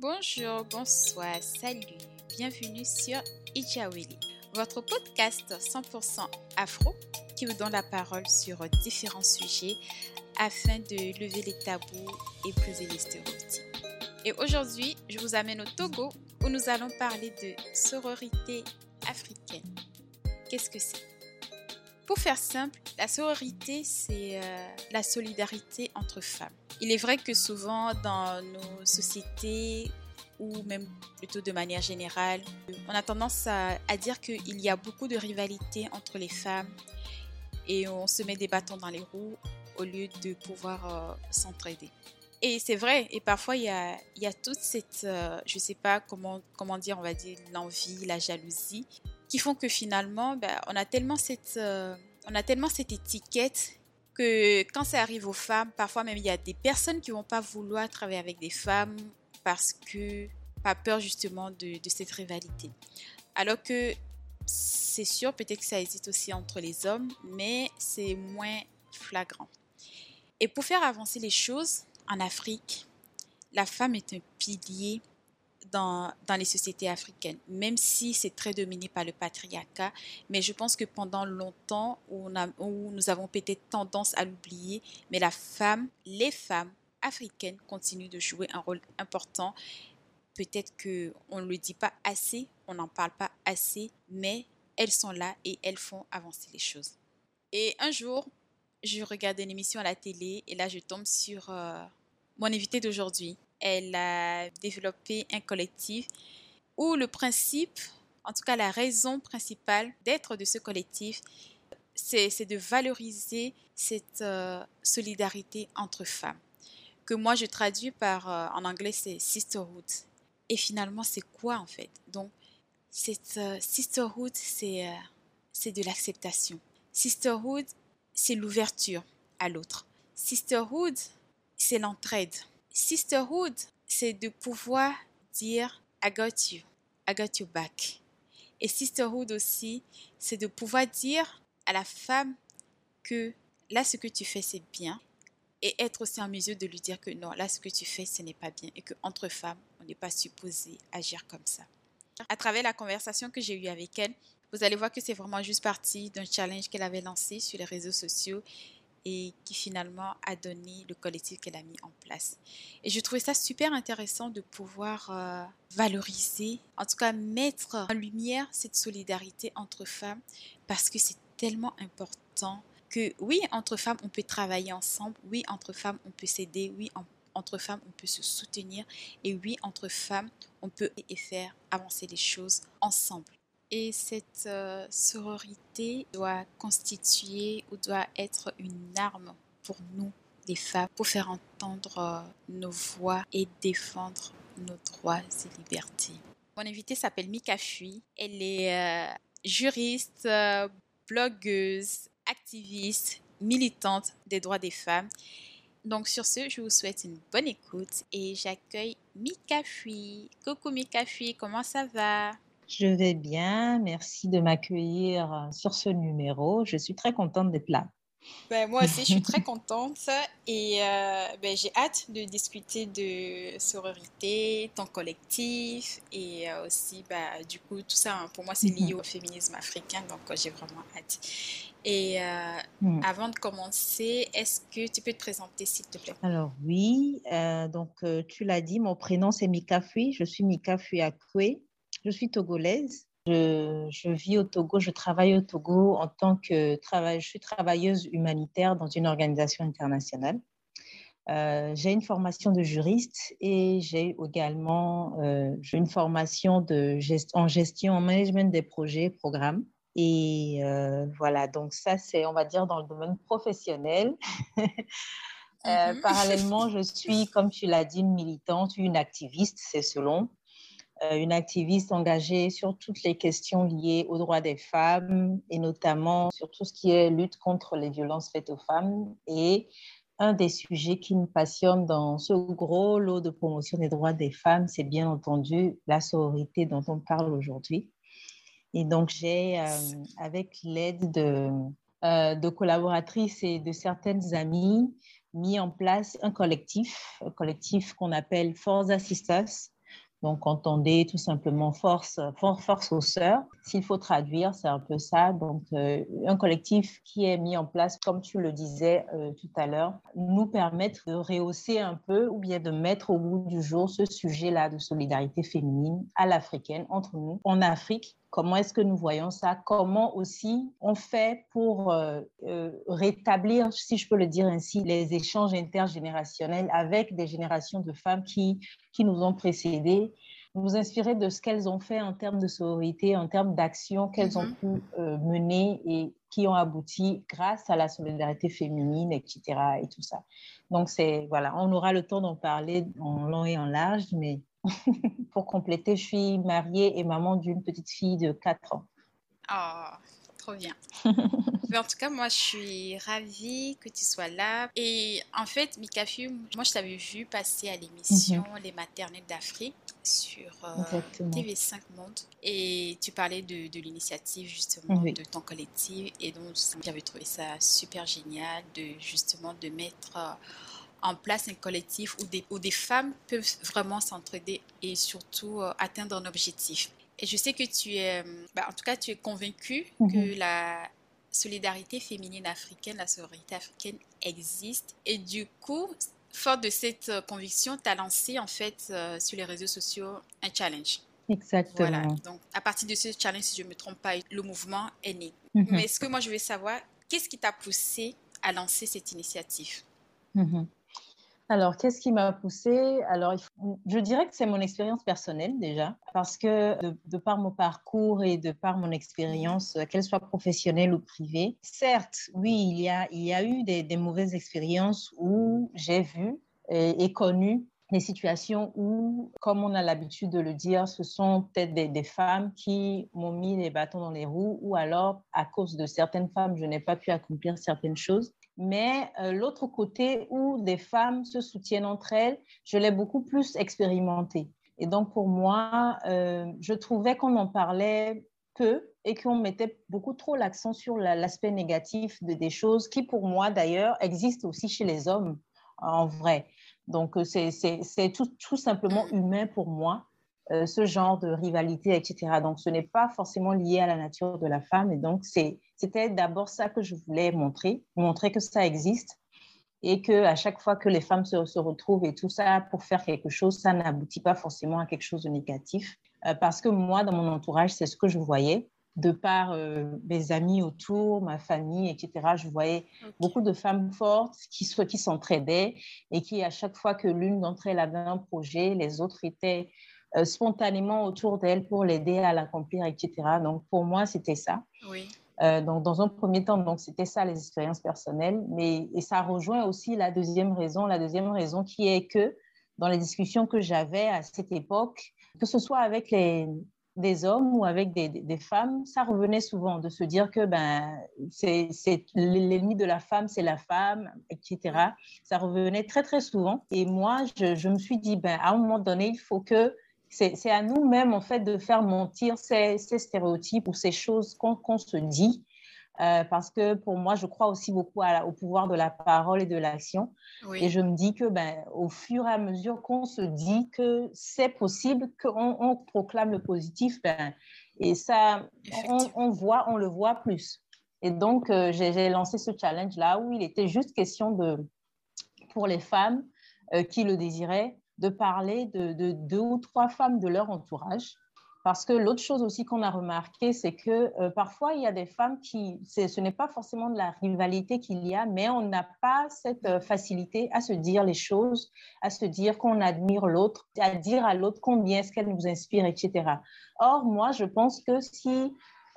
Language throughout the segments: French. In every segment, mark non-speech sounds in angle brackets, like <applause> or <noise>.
Bonjour, bonsoir, salut, bienvenue sur Ijawili, votre podcast 100% afro qui vous donne la parole sur différents sujets afin de lever les tabous et briser les stéréotypes. Et aujourd'hui, je vous amène au Togo où nous allons parler de sororité africaine. Qu'est-ce que c'est? Pour faire simple, la sororité, c'est euh, la solidarité entre femmes. Il est vrai que souvent dans nos sociétés, ou même plutôt de manière générale, on a tendance à, dire qu'il y a beaucoup de rivalité entre les femmes et on se met des bâtons dans les roues au lieu de pouvoir euh, s'entraider. Et c'est vrai, et parfois il y a, il y a toute cette, euh, je ne sais pas comment, comment dire, on va dire l'envie, la jalousie, qui font que finalement, ben, on, a tellement cette, euh, on a tellement cette étiquette que quand ça arrive aux femmes, parfois même il y a des personnes qui vont pas vouloir travailler avec des femmes parce que pas peur justement de, de cette rivalité. Alors que c'est sûr, peut-être que ça existe aussi entre les hommes, mais c'est moins flagrant. Et pour faire avancer les choses en Afrique, la femme est un pilier dans, les sociétés africaines, même si c'est très dominé par le patriarcat. Mais je pense que pendant longtemps, où nous avons peut-être tendance à l'oublier, mais la femme, les femmes africaines continuent de jouer un rôle important. Peut-être qu'on ne le dit pas assez, on n'en parle pas assez, mais elles sont là et elles font avancer les choses. Et un jour, je regardais une émission à la télé et là, je tombe sur euh, mon invité d'aujourd'hui elle a développé un collectif où le principe, en tout cas la raison principale d'être de ce collectif, c'est de valoriser cette euh, solidarité entre femmes, que moi je traduis par, euh, en anglais, c'est sisterhood. Et finalement, c'est quoi en fait? Donc, cette euh, sisterhood, c'est c'est de l'acceptation. Sisterhood, c'est l'ouverture à l'autre. Sisterhood, c'est l'entraide. Sisterhood, c'est de pouvoir dire I got you, I got your back. Et sisterhood aussi, c'est de pouvoir dire à la femme que là, ce que tu fais, c'est bien. Et être aussi en mesure de lui dire que non, là, ce que tu fais, ce n'est pas bien. Et qu'entre femmes, on n'est pas supposé agir comme ça. À travers la conversation que j'ai eue avec elle, vous allez voir que c'est vraiment juste partie d'un challenge qu'elle avait lancé sur les réseaux sociaux et qui finalement a donné le collectif qu'elle a mis en place. Et je trouvais ça super intéressant de pouvoir euh, valoriser, en tout cas mettre en lumière cette solidarité entre femmes parce que c'est tellement important que oui, entre femmes, on peut travailler ensemble, oui, entre femmes, on peut s'aider, oui, entre femmes, on peut se soutenir et oui, entre femmes, on peut et faire avancer les choses ensemble. Et cette euh, sororité doit constituer ou doit être une arme pour nous, les femmes, pour faire entendre euh, nos voix et défendre nos droits et libertés. Mon invitée s'appelle Mika Fui. Elle est euh, juriste, blogueuse, activiste, militante des droits des femmes. Donc sur ce, je vous souhaite une bonne écoute et j'accueille Mika Fui. Coucou Mika Fui, comment ça va? Je vais bien, merci de m'accueillir euh, sur ce numéro. Je suis très contente d'être là. Ben, moi aussi, je suis très <laughs> contente et euh, ben, j'ai hâte de discuter de sororité, ton collectif et euh, aussi, ben, du coup, tout ça, hein, pour moi, c'est lié au féminisme africain, donc j'ai vraiment hâte. Et mhm. avant de commencer, est-ce que tu peux te présenter, s'il te plaît? Alors oui, donc tu l'as dit, mon prénom c'est Mika Fui, je suis Mika Fui Akwe. Je suis togolaise. Je, vis au Togo, je travaille au Togo en tant que travail, je suis travailleuse humanitaire dans une organisation internationale. Euh, j'ai une formation de juriste et j'ai également euh, une formation de en gestion, en management des projets, programmes. Et euh, voilà, donc ça, c'est, on va dire, dans le domaine professionnel. <laughs> Mhm. Parallèlement, je suis, comme tu l'as dit, une militante, une activiste, c'est selon. Euh, une activiste engagée sur toutes les questions liées aux droits des femmes et notamment sur tout ce qui est lutte contre les violences faites aux femmes. Et un des sujets qui me passionne dans ce gros lot de promotion des droits des femmes, c'est bien entendu la sororité dont on parle aujourd'hui. Et donc, j'ai, euh, avec l'aide de, euh, de collaboratrices et de certaines amies, mis en place un collectif, un collectif qu'on appelle Forza Sisters, Donc, entendez tout simplement force, force aux sœurs. S'il faut traduire, c'est un peu ça. Donc, euh, un collectif qui est mis en place, comme tu le disais euh, tout à l'heure, nous permettre de rehausser un peu ou bien de mettre au bout du jour ce sujet-là de solidarité féminine à l'africaine entre nous en Afrique Comment est-ce que nous voyons ça? Comment aussi on fait pour euh, rétablir, si je peux le dire ainsi, les échanges intergénérationnels avec des générations de femmes qui, qui nous ont précédées? Nous inspirer de ce qu'elles ont fait en termes de sororité, en termes d'action qu'elles ont mhm. pu euh, mener et qui ont abouti grâce à la solidarité féminine, etc. et tout ça. Donc, c'est, voilà, on aura le temps d'en parler en long et en large, mais <laughs> pour compléter, je suis mariée et maman d'une petite fille de 4 ans. Oh, trop bien. <laughs> Mais en tout cas, moi, je suis ravie que tu sois là. Et en fait, Mikafu, moi, je t'avais vu passer à l'émission mhm. Les maternelles d'Afrique sur euh, TV5 Monde. Et tu parlais de, de l'initiative, justement, de ton collectif. Et donc, j'avais trouvé ça super génial de, justement, de mettre... Euh, en place un collectif où des, où des femmes peuvent vraiment s'entraider et surtout euh, atteindre un objectif. Et je sais que tu es, bah, en tout cas, tu es convaincue mhm. que la, solidarité féminine africaine, la sororité africaine existe. Et du coup, fort de cette euh, conviction, tu as lancé en fait euh, sur les réseaux sociaux un challenge. Exactement. Voilà. Donc, à partir de ce challenge, si je ne me trompe pas, le mouvement est né. Mhm. Mais ce que moi, je veux savoir, qu'est-ce qui t'a poussé à lancer cette initiative? Mhm. Alors, qu'est-ce qui m'a poussée Alors, je dirais que c'est mon expérience personnelle déjà, parce que de, par mon parcours et de par mon expérience, euh, qu'elle soit professionnelle ou privée, certes, oui, il y a, eu des, mauvaises expériences où j'ai vu et, connu des situations où, comme on a l'habitude de le dire, ce sont peut-être des, femmes qui m'ont mis les bâtons dans les roues ou alors, à cause de certaines femmes, je n'ai pas pu accomplir certaines choses mais euh, l'autre côté où des femmes se soutiennent entre elles, je l'ai beaucoup plus expérimenté. Et donc pour moi, euh, je trouvais qu'on en parlait peu et qu'on mettait beaucoup trop l'accent sur l'aspect négatif de, des choses qui pour moi d'ailleurs existent aussi chez les hommes en vrai. Donc euh, c'est tout, tout, simplement humain pour moi. Ce genre de rivalité, etc. Donc, ce n'est pas forcément lié à la nature de la femme. Et donc, c'était d'abord ça que je voulais montrer, montrer que ça existe et que à chaque fois que les femmes se, retrouvent et tout ça pour faire quelque chose, ça n'aboutit pas forcément à quelque chose de négatif. Euh, parce que moi, dans mon entourage, c'est ce que je voyais. De par euh, mes amis autour, ma famille, etc., je voyais beaucoup de femmes fortes qui, qui s'entraidaient et qui, à chaque fois que l'une d'entre elles avait un projet, les autres étaient euh, spontanément autour d'elle pour l'aider à l'accomplir, etc. Donc, pour moi, c'était ça. Oui. Euh, donc, dans un premier temps, donc c'était ça les expériences personnelles, mais et ça rejoint aussi la deuxième raison, la deuxième raison qui est que dans les discussions que j'avais à cette époque, que ce soit avec les, des hommes ou avec des, des, femmes, ça revenait souvent de se dire que ben, c'est l'ennemi de la femme, c'est la femme, etc. Ça revenait très, très souvent. Et moi, je, je me suis dit, ben, à un moment donné, il faut que c'est à nous-mêmes, en fait, de faire mentir ces, stéréotypes ou ces choses qu'on se dit. Euh, parce que pour moi, je crois aussi beaucoup au pouvoir de la parole et de l'action. Et je me dis que ben, au fur et à mesure qu'on se dit que c'est possible, qu'on proclame le positif, ben, et ça, on, voit, on le voit plus. Et donc, euh, j'ai lancé ce challenge-là où il était juste question de, pour les femmes euh, qui le désiraient, de parler de, deux ou trois femmes de leur entourage. Parce que l'autre chose aussi qu'on a remarqué, c'est que euh, parfois, il y a des femmes qui, ce n'est pas forcément de la rivalité qu'il y a, mais on n'a pas cette euh, facilité à se dire les choses, à se dire qu'on admire l'autre, à dire à l'autre combien est-ce qu'elle nous inspire, etc. Or, moi, je pense que si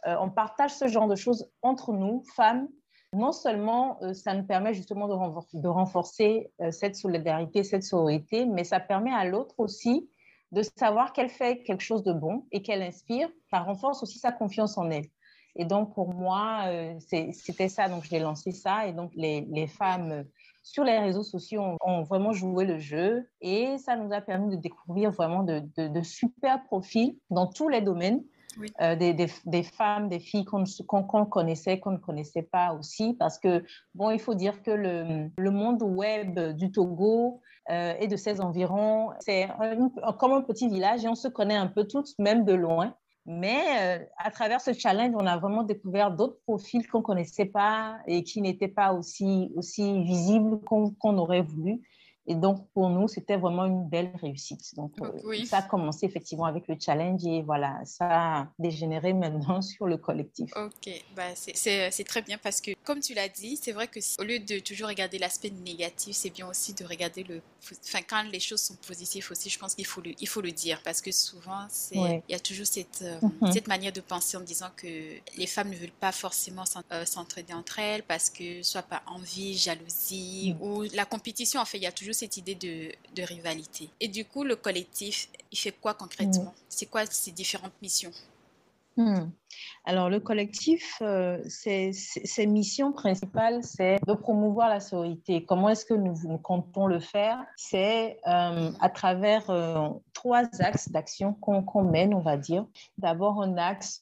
euh, on partage ce genre de choses entre nous, femmes, non seulement euh, ça nous permet justement de, renforcer euh, cette solidarité, cette sororité, mais ça permet à l'autre aussi de savoir qu'elle fait quelque chose de bon et qu'elle inspire. Ça renforce aussi sa confiance en elle. Et donc, pour moi, euh, c'était ça. Donc, j'ai lancé ça. Et donc, les, femmes sur les réseaux sociaux ont, vraiment joué le jeu. Et ça nous a permis de découvrir vraiment de, de super profils dans tous les domaines. Euh, des, des, femmes, des filles qu'on connaissait, qu'on ne connaissait pas aussi, parce que, bon, il faut dire que le, le monde web du Togo et de ses environs. C'est comme un petit village et on se connaît un peu tous, même de loin. Mais à travers ce challenge, on a vraiment découvert d'autres profils qu'on ne connaissait pas et qui n'étaient pas aussi, aussi visibles qu'on aurait voulu. Et donc, pour nous, c'était vraiment une belle réussite. Donc, euh, ça a commencé effectivement avec le challenge et voilà, ça a dégénéré <laughs> maintenant sur le collectif. Ok, bah, c'est très bien parce que, comme tu l'as dit, c'est vrai que au lieu de toujours regarder l'aspect négatif, c'est bien aussi de regarder le. Enfin, quand les choses sont positives aussi, je pense qu'il faut, le, il faut le dire parce que souvent, il y a toujours cette, euh, mhm. cette manière de penser en disant que les femmes ne veulent pas forcément euh, s'entraider entre elles parce que soit par envie, jalousie mhm. ou la compétition, en fait, il y a toujours cette idée de, de, rivalité. Et du coup, le collectif, il fait quoi concrètement? C'est quoi ses différentes missions? Hmm. Alors, le collectif, euh, ses, missions principales, c'est de promouvoir la sororité. Comment est-ce que nous, comptons le faire? C'est euh, à travers euh, trois axes d'action qu'on mène, on va dire. D'abord, un axe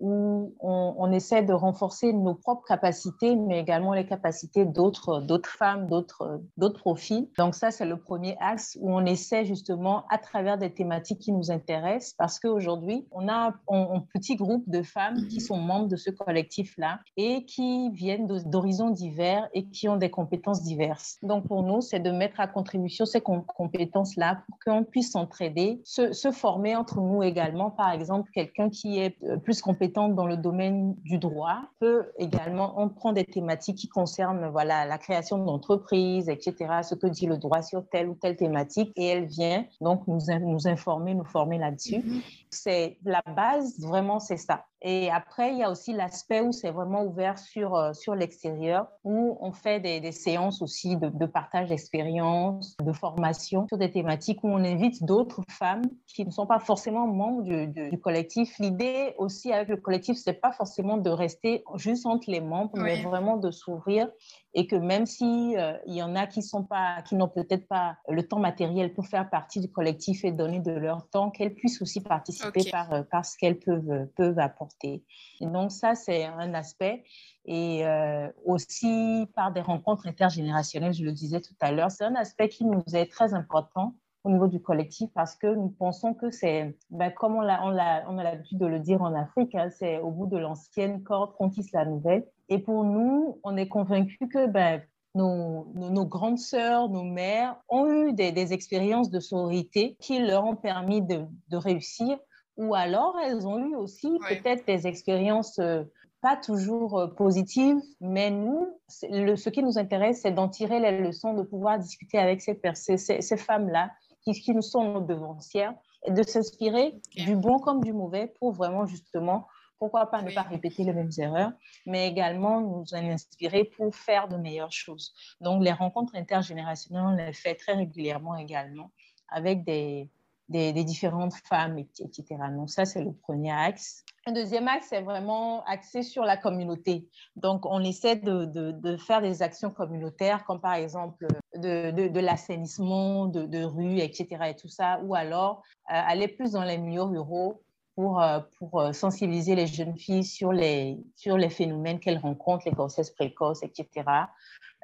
où on, essaie de renforcer nos propres capacités, mais également les capacités d'autres femmes, d'autres profils. Donc, ça, c'est le premier axe où on essaie justement, à travers des thématiques qui nous intéressent, parce qu'aujourd'hui, on a un petit groupe de femmes qui sont membres de ce collectif-là et qui viennent d'horizons divers et qui ont des compétences diverses. Donc pour nous, c'est de mettre à contribution ces compétences-là pour qu'on puisse s'entraider, se, se, former entre nous également. Par exemple, quelqu'un qui est euh, plus compétent dans le domaine du droit peut également, on prend des thématiques qui concernent voilà, la création d'entreprises, etc., ce que dit le droit sur telle ou telle thématique, et elle vient donc nous, nous informer, nous former là-dessus. Mhm. C'est la base, vraiment, c'est ça. Et après, il y a aussi l'aspect où c'est vraiment ouvert sur, euh, sur l'extérieur, où on fait des, des séances aussi de, de partage d'expérience, de formation sur des thématiques où on invite d'autres femmes qui ne sont pas forcément membres du, du, collectif. L'idée aussi avec le collectif, c'est pas forcément de rester juste entre les membres, mais vraiment de s'ouvrir et que même si euh, il y en a qui sont pas, qui n'ont peut-être pas le temps matériel pour faire partie du collectif et donner de leur temps, qu'elles puissent aussi participer par, euh, par ce qu'elles peuvent, peuvent apporter. Et donc ça, c'est un aspect. Et euh, aussi par des rencontres intergénérationnelles, je le disais tout à l'heure, c'est un aspect qui nous est très important au niveau du collectif parce que nous pensons que c'est, ben, comme on, a, l'habitude de le dire en Afrique, hein, c'est au bout de l'ancienne corde qu'on tisse la nouvelle. Et pour nous, on est convaincus que ben, nos, grandes sœurs, nos mères ont eu des, expériences de sororité qui leur ont permis de, réussir, ou alors elles ont eu aussi peut-être des expériences euh, pas toujours euh, positives, mais nous, le, ce qui nous intéresse, c'est d'en tirer les leçons, de pouvoir discuter avec ces, ces, ces femmes-là qui, qui, nous sont nos devancières, et de s'inspirer du bon comme du mauvais pour vraiment justement pourquoi pas ne pas répéter les mêmes erreurs, mais également nous inspirer pour faire de meilleures choses. Donc, les rencontres intergénérationnelles, on les fait très régulièrement également avec des, des, différentes femmes, etc. Donc, ça, c'est le premier axe. Un deuxième axe, c'est vraiment axé sur la communauté. Donc, on essaie de, de, faire des actions communautaires, comme par exemple de, de l'assainissement de, rues, etc. et tout ça, ou alors euh, aller plus dans les milieux ruraux pour, euh, pour euh, sensibiliser les jeunes filles sur les, sur les phénomènes qu'elles rencontrent, les grossesses précoces, etc.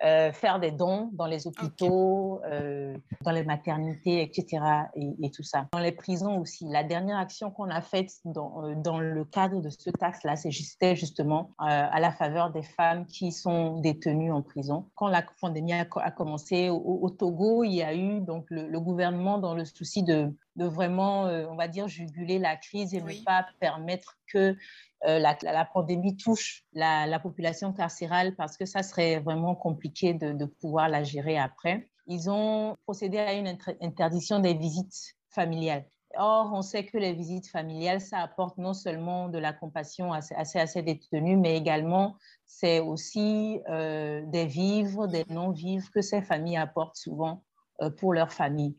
Euh, faire des dons dans les hôpitaux, euh, dans les maternités, etc. Et, tout ça. Dans les prisons aussi. La dernière action qu'on a faite dans, euh, dans, le cadre de ce taxe-là, c'était justement à la faveur des femmes qui sont détenues en prison. Quand la pandémie a, commencé au, Togo, il y a eu donc le, gouvernement dans le souci de, de vraiment, on va dire, juguler la crise et ne pas permettre que euh, la, pandémie touche la, population carcérale parce que ça serait vraiment compliqué de, pouvoir la gérer après. Ils ont procédé à une interdiction des visites familiales. Or, on sait que les visites familiales, ça apporte non seulement de la compassion à, ces détenus, mais également, c'est aussi euh, des vivres, des non-vivres que ces familles apportent souvent euh, pour leur famille.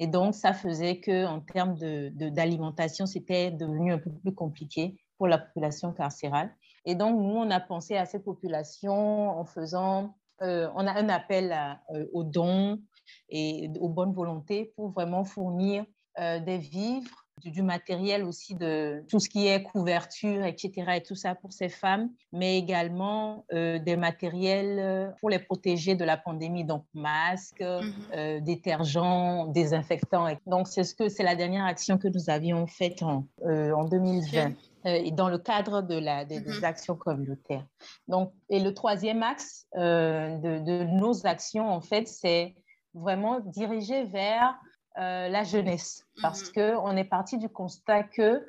Et donc, ça faisait qu'en termes d'alimentation, de, c'était devenu un peu plus compliqué pour la population carcérale. Et donc, nous, on a pensé à cette population en faisant, euh, on a un appel euh, aux dons et aux bonnes volontés pour vraiment fournir des vivres, du, matériel aussi de tout ce qui est couverture, etc. et tout ça pour ces femmes, mais également des matériels pour les protéger de la pandémie, donc masques, mhm. détergents, désinfectants. Donc, c'est ce que c'est la dernière action que nous avions faite en, en 2020. Euh, dans le cadre de la, des, mm-hmm. actions communautaires. Donc, et le troisième axe euh, de, nos actions, en fait, c'est vraiment diriger vers euh, la jeunesse, parce mm-hmm. qu'on est parti du constat que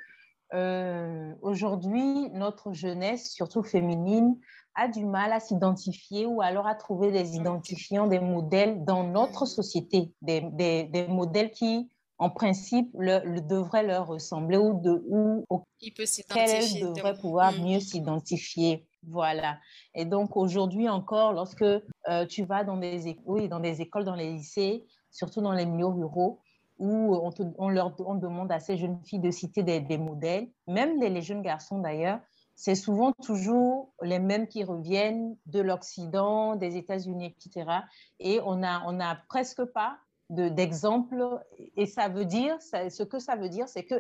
aujourd'hui, notre jeunesse, surtout féminine, a du mal à s'identifier ou alors à trouver des identifiants, des modèles dans notre mm-hmm. société, des, des, des modèles qui en principe, le, devrait leur ressembler ou, de, ou Il peut elle devrait pouvoir mieux s'identifier. Voilà. Et donc, aujourd'hui encore, lorsque euh, tu vas dans des, oui, dans des écoles, dans les lycées, surtout dans les milieux ruraux, où on, on leur on demande à ces jeunes filles de citer des, modèles, même les, les jeunes garçons d'ailleurs, c'est souvent toujours les mêmes qui reviennent de l'Occident, des États-Unis, etc. Et on n'a on a presque pas d'exemples. et ça veut dire, ce que ça veut dire, c'est que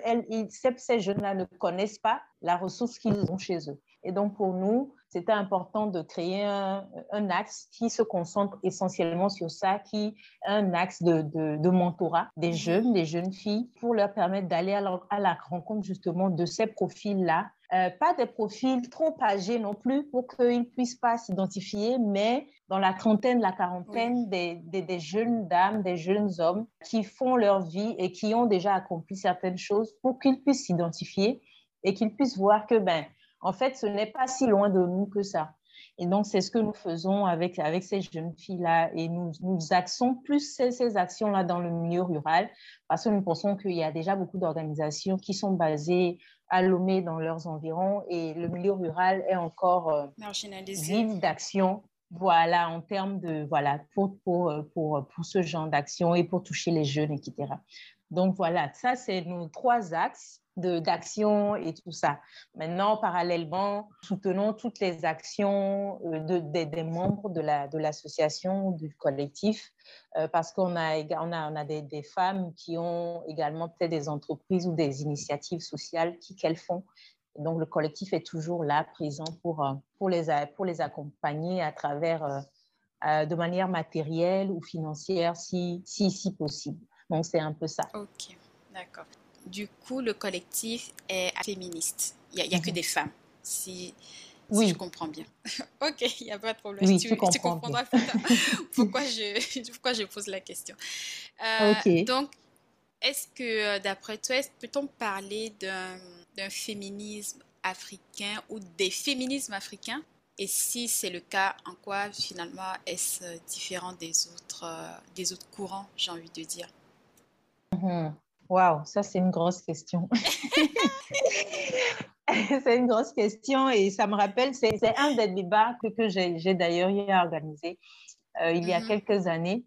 ces jeunes-là ne connaissent pas la ressource qu'ils ont chez eux. Et donc, pour nous, c'était important de créer un, axe qui se concentre essentiellement sur ça, qui un axe de, de, mentorat des jeunes, des jeunes filles, pour leur permettre d'aller à, à, la rencontre justement de ces profils-là. Euh, pas des profils trop âgés non plus pour qu'ils ne puissent pas s'identifier, mais dans la trentaine, la quarantaine, des, des, jeunes dames, des jeunes hommes qui font leur vie et qui ont déjà accompli certaines choses pour qu'ils puissent s'identifier et qu'ils puissent voir que, ben, en fait, ce n'est pas si loin de nous que ça. Et donc, c'est ce que nous faisons avec, avec ces jeunes filles-là. Et nous, nous axons plus ces, ces actions-là dans le milieu rural parce que nous pensons qu'il y a déjà beaucoup d'organisations qui sont basées à Lomé dans leurs environs et le milieu rural est encore euh, vide d'action. Voilà, en termes de, voilà, pour, pour, euh, pour, pour ce genre d'action et pour toucher les jeunes, etc. Donc voilà, ça, c'est nos trois axes d'action et tout ça. Maintenant, parallèlement, soutenons toutes les actions euh, de, des membres de l'association, la, de du collectif, euh, parce qu'on a, on a, des, femmes qui ont également peut-être des entreprises ou des initiatives sociales qu'elles font. donc, le collectif est toujours là, présent pour, euh, pour, les, pour les accompagner à travers, de manière matérielle ou financière, si, si possible. Donc, c'est un peu ça. OK, d'accord. Du coup, le collectif est féministe. Il n'y a, que mhm. des femmes, si, oui. je comprends bien. <laughs> ok, il n'y a pas de problème. Oui, tu, comprendras <laughs> pourquoi, je, <laughs> pourquoi je pose la question? Euh, donc, est-ce que, euh, d'après toi, peut-on parler d'un féminisme africain ou des féminismes africains? Et si c'est le cas, en quoi finalement est-ce différent des autres, euh, des autres courants, j'ai envie de dire? Mhm. Waouh, ça c'est une grosse question. <laughs> c'est une grosse question et ça me rappelle, c'est un des débats que, que j'ai d'ailleurs organisé euh, il y a mhm. quelques années,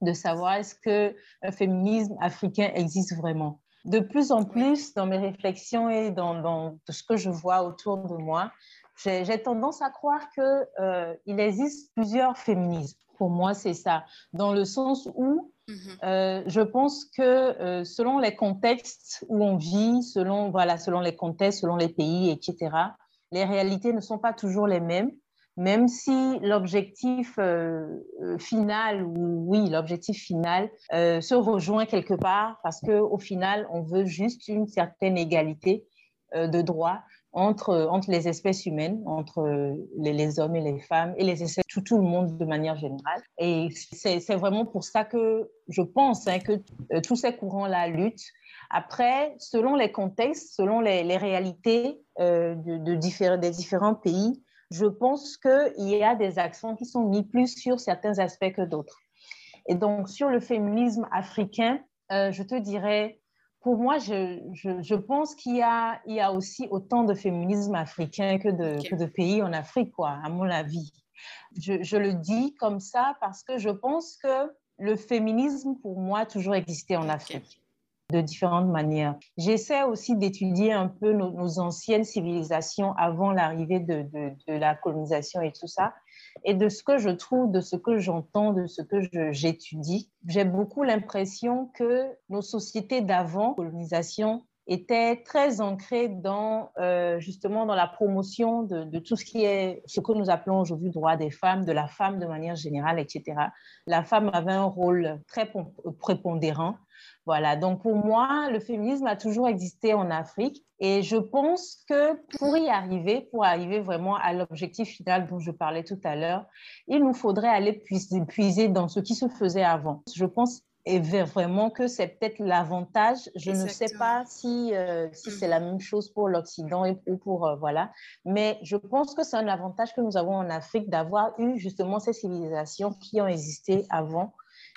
de savoir est-ce que un féminisme africain existe vraiment. De plus en plus, dans mes réflexions et dans, dans ce que je vois autour de moi, j'ai tendance à croire qu'il euh, existe plusieurs féminismes. Pour moi, c'est ça, dans le sens où. Euh, je pense que euh, selon les contextes où on vit, selon, voilà, selon les contextes, selon les pays, etc., les réalités ne sont pas toujours les mêmes, même si l'objectif euh, final, oui, l'objectif final se rejoint quelque part parce qu'au final, on veut juste une certaine égalité de droits entre, entre les espèces humaines, entre les, hommes et les femmes, et les espèces, tout, tout le monde de manière générale. Et c'est vraiment pour ça que je pense hein, que euh, tous ces courants-là luttent. Après, selon les contextes, selon les, les réalités euh, de, de différents, des différents pays, je pense qu'il y a des accents qui sont mis plus sur certains aspects que d'autres. Et donc, sur le féminisme africain, euh, je te dirais pour moi, je, je, je pense qu'il y a, il y a aussi autant de féminisme africain que de, que de pays en Afrique, quoi, à mon avis. Je, je, le dis comme ça parce que je pense que le féminisme, pour moi, a toujours existé en Afrique de différentes manières. J'essaie aussi d'étudier un peu nos, nos, anciennes civilisations avant l'arrivée de, de, de, la colonisation et tout ça. Et de ce que je trouve, de ce que j'entends, de ce que j'étudie, j'ai beaucoup l'impression que nos sociétés d'avant colonisation était très ancrée dans euh, justement dans la promotion de, de, tout ce qui est ce que nous appelons aujourd'hui droit des femmes, de la femme de manière générale, etc. La femme avait un rôle très prépondérant. Voilà, donc pour moi, le féminisme a toujours existé en Afrique et je pense que pour y arriver, pour arriver vraiment à l'objectif final dont je parlais tout à l'heure, il nous faudrait aller puiser dans ce qui se faisait avant. Je pense et vraiment que c'est peut-être l'avantage. Je ne sais pas si, euh, si c'est la même chose pour l'Occident ou pour, euh, voilà, mais je pense que c'est un avantage que nous avons en Afrique d'avoir eu justement ces civilisations qui ont existé avant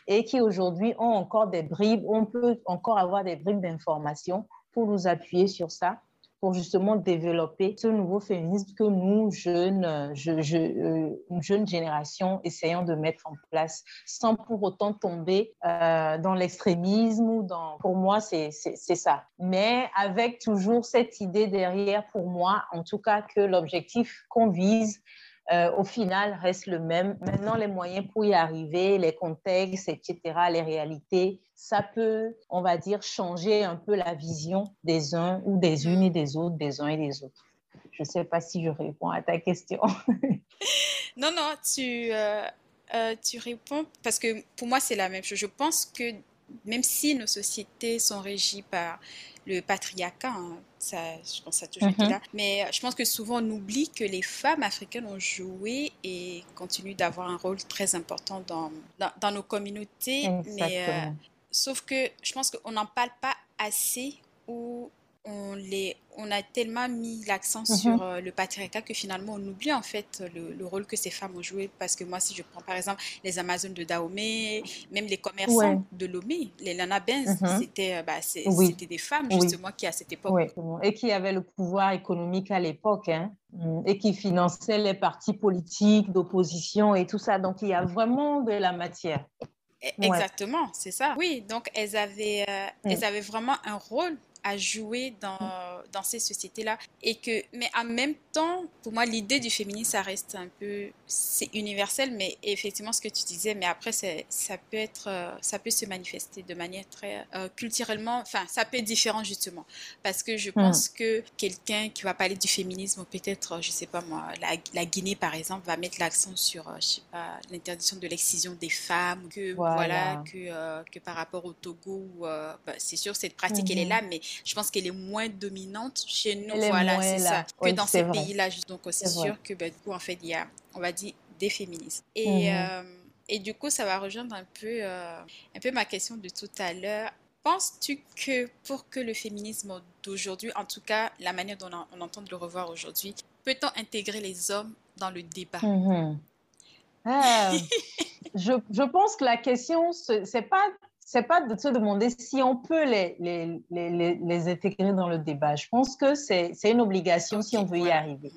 et qui aujourd'hui ont encore des bribes, on peut encore avoir des bribes d'informations pour nous appuyer sur ça pour justement développer ce nouveau féminisme que nous, jeunes, je, je, euh, une jeune génération, essayons de mettre en place sans pour autant tomber euh, dans l'extrémisme ou dans... Pour moi, c'est ça. Mais avec toujours cette idée derrière, pour moi, en tout cas, que l'objectif qu'on vise, euh, au final reste le même. Maintenant, les moyens pour y arriver, les contextes, etc., les réalités, ça peut, on va dire, changer un peu la vision des uns ou des unes et des autres, des uns et des autres. Je ne sais pas si je réponds à ta question. <laughs> non, non, tu, euh, euh, tu réponds parce que pour moi, c'est la même chose. Je pense que même si nos sociétés sont régies par le patriarcat, hein, ça, je pense que ça a toujours été mhm. là. Mais euh, je pense que souvent on oublie que les femmes africaines ont joué et continuent d'avoir un rôle très important dans, dans, nos communautés. Mais, euh, sauf que je pense qu'on n'en parle pas assez ou on, les, on a tellement mis l'accent mhm. sur euh, le patriarcat que finalement on oublie en fait le, rôle que ces femmes ont joué. Parce que moi, si je prends par exemple les Amazones de Dahomey, même les commerçants de Lomé, les Lana Benz, mhm. c'était euh, bah, des femmes justement qui à cette époque. Et qui avaient le pouvoir économique à l'époque. Hein. Mm. Et qui finançaient les partis politiques d'opposition et tout ça. Donc il y a vraiment de la matière. E, exactement, c'est ça. Oui, donc elles avaient, euh, elles mm. avaient vraiment un rôle à jouer dans, dans ces sociétés-là. Et que, mais en même temps, pour moi, l'idée du féminisme, ça reste un peu, c'est universel, mais effectivement, ce que tu disais, mais après, ça peut être, euh, ça peut se manifester de manière très euh, culturellement, enfin, ça peut être différent justement. Parce que je hmm. pense que quelqu'un qui va parler du féminisme, peut-être, je sais pas moi, la, la, Guinée par exemple, va mettre l'accent sur, euh, je sais pas, l'interdiction de l'excision des femmes, que voilà, que, que par rapport au Togo, bah, c'est sûr, cette pratique, elle est hmm. là, mais je pense qu'elle est moins dominante chez nous, voilà, c'est ça, que dans ces pays-là. Donc, c'est sûr que, ben, du coup, en fait, il y a, on va dire, des féministes. Et, mhm. euh, et du coup, ça va rejoindre un peu, euh, un peu ma question de tout à l'heure. Penses-tu que pour que le féminisme d'aujourd'hui, en tout cas la manière dont on, entend de le revoir aujourd'hui, peut-on intégrer les hommes dans le débat? Mhm. ah, <laughs> je, je, pense que la question, c'est pas c'est pas de se demander si on peut les, les, les, les, intégrer dans le débat. Je pense que c'est une obligation si on veut y arriver.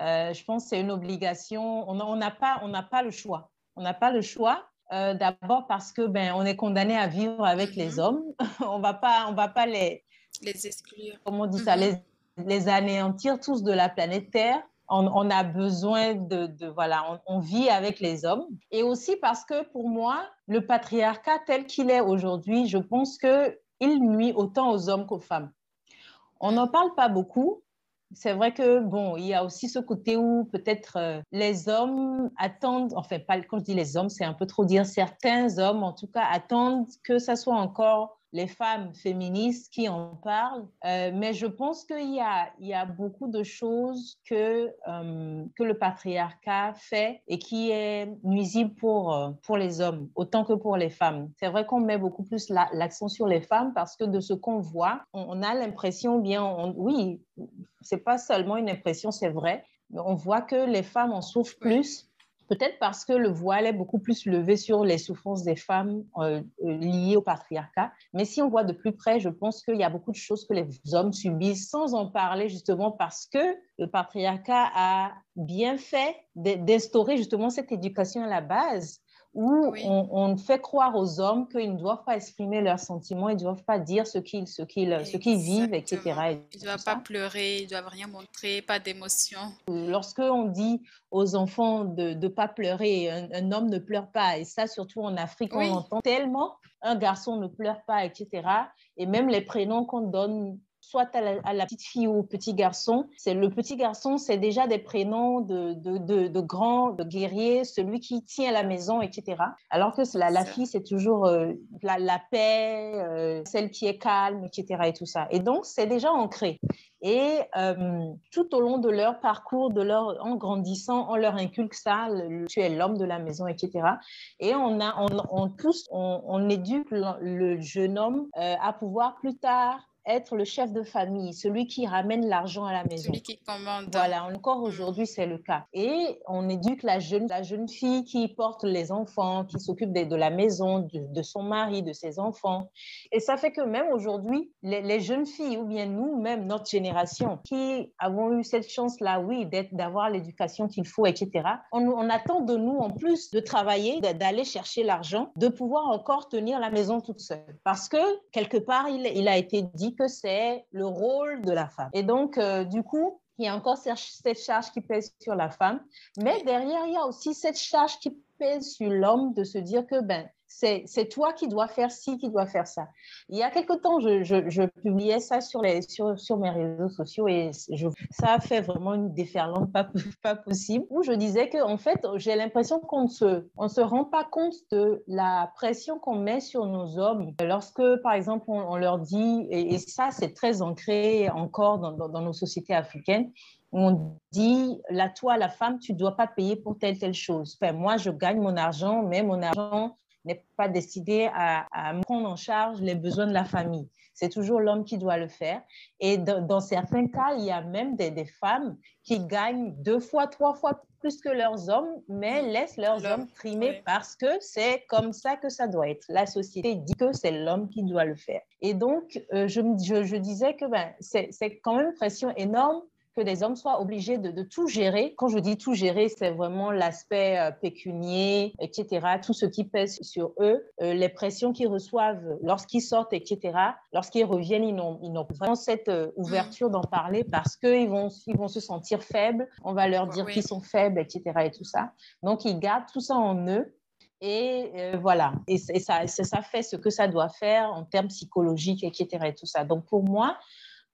Euh, je pense que c'est une obligation. On n'a pas, on pas le choix. On n'a pas le choix. Euh, d'abord parce que ben, on est condamné à vivre avec les mhm. hommes. <laughs> on va pas, on va pas les les exclure. Comment on dit ça, mhm. les, les anéantir tous de la planète Terre on, a besoin de, voilà, on, vit avec les hommes. Et aussi parce que pour moi, le patriarcat tel qu'il est aujourd'hui, je pense que il nuit autant aux hommes qu'aux femmes. On n'en parle pas beaucoup. C'est vrai que bon, il y a aussi ce côté où peut-être euh, les hommes attendent, enfin pas quand je dis les hommes, c'est un peu trop dire certains hommes en tout cas attendent que ça soit encore les femmes féministes qui en parlent, euh, mais je pense qu'il y a, il y a beaucoup de choses que, euh, que le patriarcat fait et qui est nuisible pour, euh, pour les hommes, autant que pour les femmes. C'est vrai qu'on met beaucoup plus l'accent sur les femmes parce que de ce qu'on voit, on, a l'impression, bien, on, oui, c'est pas seulement une impression, c'est vrai, mais on voit que les femmes en souffrent plus Peut-être parce que le voile est beaucoup plus levé sur les souffrances des femmes euh, euh, liées au patriarcat. Mais si on voit de plus près, je pense qu'il y a beaucoup de choses que les hommes subissent sans en parler justement parce que le patriarcat a bien fait d'instaurer justement cette éducation à la base où on, fait croire aux hommes qu'ils ne doivent pas exprimer leurs sentiments, ils ne doivent pas dire ce qu'ils ce qu'ils ce qu'ils vivent, etc. Ils ne doivent pas pleurer, ils ne doivent rien montrer, pas d'émotion. Lorsque on dit aux enfants de ne pas pleurer, un, homme ne pleure pas, et ça surtout en Afrique, on entend tellement un garçon ne pleure pas, etc. Et même les prénoms qu'on donne soit à la, petite fille ou au petit garçon. C'est le petit garçon, c'est déjà des prénoms de, de, de, grands, de guerriers, celui qui tient la maison, etc. Alors que la, la fille, c'est toujours euh, la, la, paix, euh, celle qui est calme, etc. Et tout ça. Et donc, c'est déjà ancré. Et euh, tout au long de leur parcours, de leur, en grandissant, on leur inculque ça, tu es l'homme de la maison, etc. Et on, a, on, on, on éduque le, jeune homme à pouvoir plus tard être le chef de famille, celui qui ramène l'argent à la maison. Celui qui commande. Voilà, encore aujourd'hui, c'est le cas. Et on éduque la jeune, la jeune fille qui porte les enfants, qui s'occupe de, de, la maison, de, son mari, de ses enfants. Et ça fait que même aujourd'hui, les, jeunes filles, ou bien nous, même notre génération, qui avons eu cette chance-là, oui, d'avoir l'éducation qu'il faut, etc., on, on attend de nous, en plus de travailler, d'aller chercher l'argent, de pouvoir encore tenir la maison toute seule. Parce que, quelque part, il, il a été dit que c'est le rôle de la femme. Et donc, euh, du coup, il y a encore cette charge qui pèse sur la femme, mais derrière, il y a aussi cette charge qui pèse sur l'homme de se dire que ben, c'est toi qui dois faire ci, qui dois faire ça. Il y a quelque temps, je, publiais ça sur, les, sur, sur, mes réseaux sociaux et je, ça a fait vraiment une déferlante pas, <laughs> pas possible, où je disais que en fait, j'ai l'impression qu'on ne se, on se rend pas compte de la pression qu'on met sur nos hommes lorsque, par exemple, on, leur dit, et, ça, c'est très ancré encore dans, dans, nos sociétés africaines, on dit, là, toi, la femme, tu ne dois pas payer pour telle, telle chose. Enfin, moi, je gagne mon argent, mais mon argent n'est pas décidé à, prendre en charge les besoins de la famille. C'est toujours l'homme qui doit le faire. Et dans, certains cas, il y a même des, femmes qui gagnent deux fois, trois fois plus que leurs hommes, mais laissent leurs hommes trimer parce que c'est comme ça que ça doit être. La société dit que c'est l'homme qui doit le faire. Et donc, euh, je, je, disais que ben, c'est quand même une pression énorme que des hommes soient obligés de, tout gérer. Quand je dis tout gérer, c'est vraiment l'aspect euh, pécunier, etc., tout ce qui pèse sur eux, euh, les pressions qu'ils reçoivent lorsqu'ils sortent, etc., lorsqu'ils reviennent, ils n'ont vraiment cette euh, ouverture d'en parler parce qu'ils vont, ils vont se sentir faibles, on va leur dire qu'ils sont faibles, etc., et tout ça. Donc, ils gardent tout ça en eux. Et voilà, et, ça, ça fait ce que ça doit faire en termes psychologiques, etc. Et tout ça. Donc pour moi,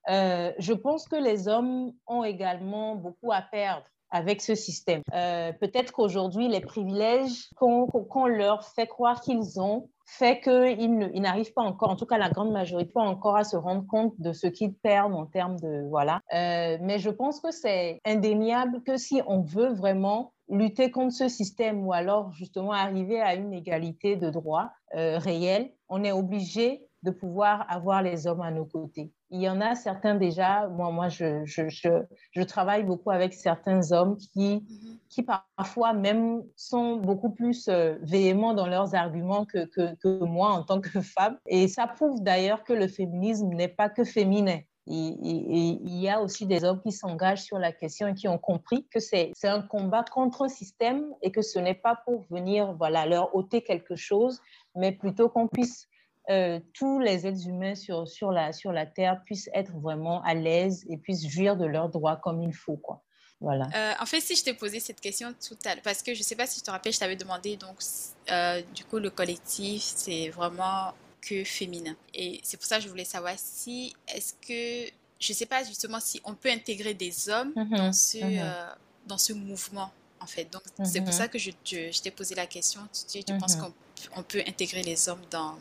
euh, je pense que les hommes ont également beaucoup à perdre avec ce système. Euh, peut-être qu'aujourd'hui, les privilèges qu'on leur fait croire qu'ils ont fait qu'ils n'arrivent pas encore, en tout cas la grande majorité, pas encore à se rendre compte de ce qu'ils perdent en termes de... Voilà. Euh, mais je pense que c'est indéniable que si on veut vraiment lutter contre ce système ou alors justement arriver à une égalité de droits réelle, on est obligé de pouvoir avoir les hommes à nos côtés. Il y en a certains déjà, moi, moi je, je, je, travaille beaucoup avec certains hommes qui, mhm. qui parfois même sont beaucoup plus euh, véhéments dans leurs arguments que, que, que, moi en tant que <laughs> femme. Et ça prouve d'ailleurs que le féminisme n'est pas que féminin. Il y a aussi des hommes qui s'engagent sur la question et qui ont compris que c'est un combat contre le système et que ce n'est pas pour venir voilà, leur ôter quelque chose, mais plutôt qu'on puisse euh, tous les êtres humains sur, sur, la, sur la Terre puissent être vraiment à l'aise et puissent jouir de leurs droits comme il faut. Quoi. Voilà. Euh, en fait, si je t'ai posé cette question tout à l'heure, parce que je ne sais pas si tu te rappelles, je t'avais demandé, donc, euh, du coup, le collectif, c'est vraiment que féminin. Et c'est pour ça que je voulais savoir si, est-ce que, je ne sais pas justement si on peut intégrer des hommes mm-hmm. dans, ce, mm-hmm. dans ce mouvement, en fait. Donc, c'est pour mm-hmm. ça que je, je, t'ai posé la question. Tu, tu penses qu'on peut intégrer les hommes dans,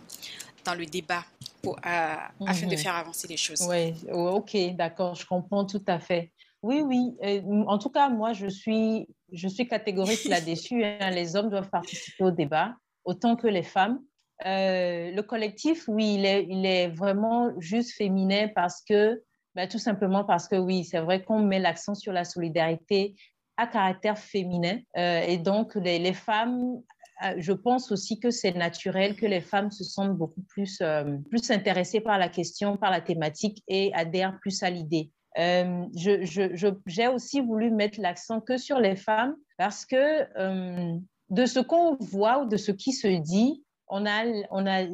dans le débat pour, euh, afin de mhm. faire avancer les choses. Oui, ok, d'accord, je comprends tout à fait. Oui, oui. Euh, en tout cas, moi, je suis, je suis catégorique là-dessus. <laughs> Hein. Les hommes doivent participer au débat autant que les femmes. Euh, le collectif, oui, il est, il est vraiment juste féminin parce que, ben, tout simplement parce que, oui, c'est vrai qu'on met l'accent sur la solidarité à caractère féminin. et donc, les, les, femmes je pense aussi que c'est naturel que les femmes se sentent beaucoup plus, euh, plus intéressées par la question, par la thématique et adhèrent plus à l'idée. Euh, j'ai aussi voulu mettre l'accent que sur les femmes parce que de ce qu'on voit ou de ce qui se dit, on a, on a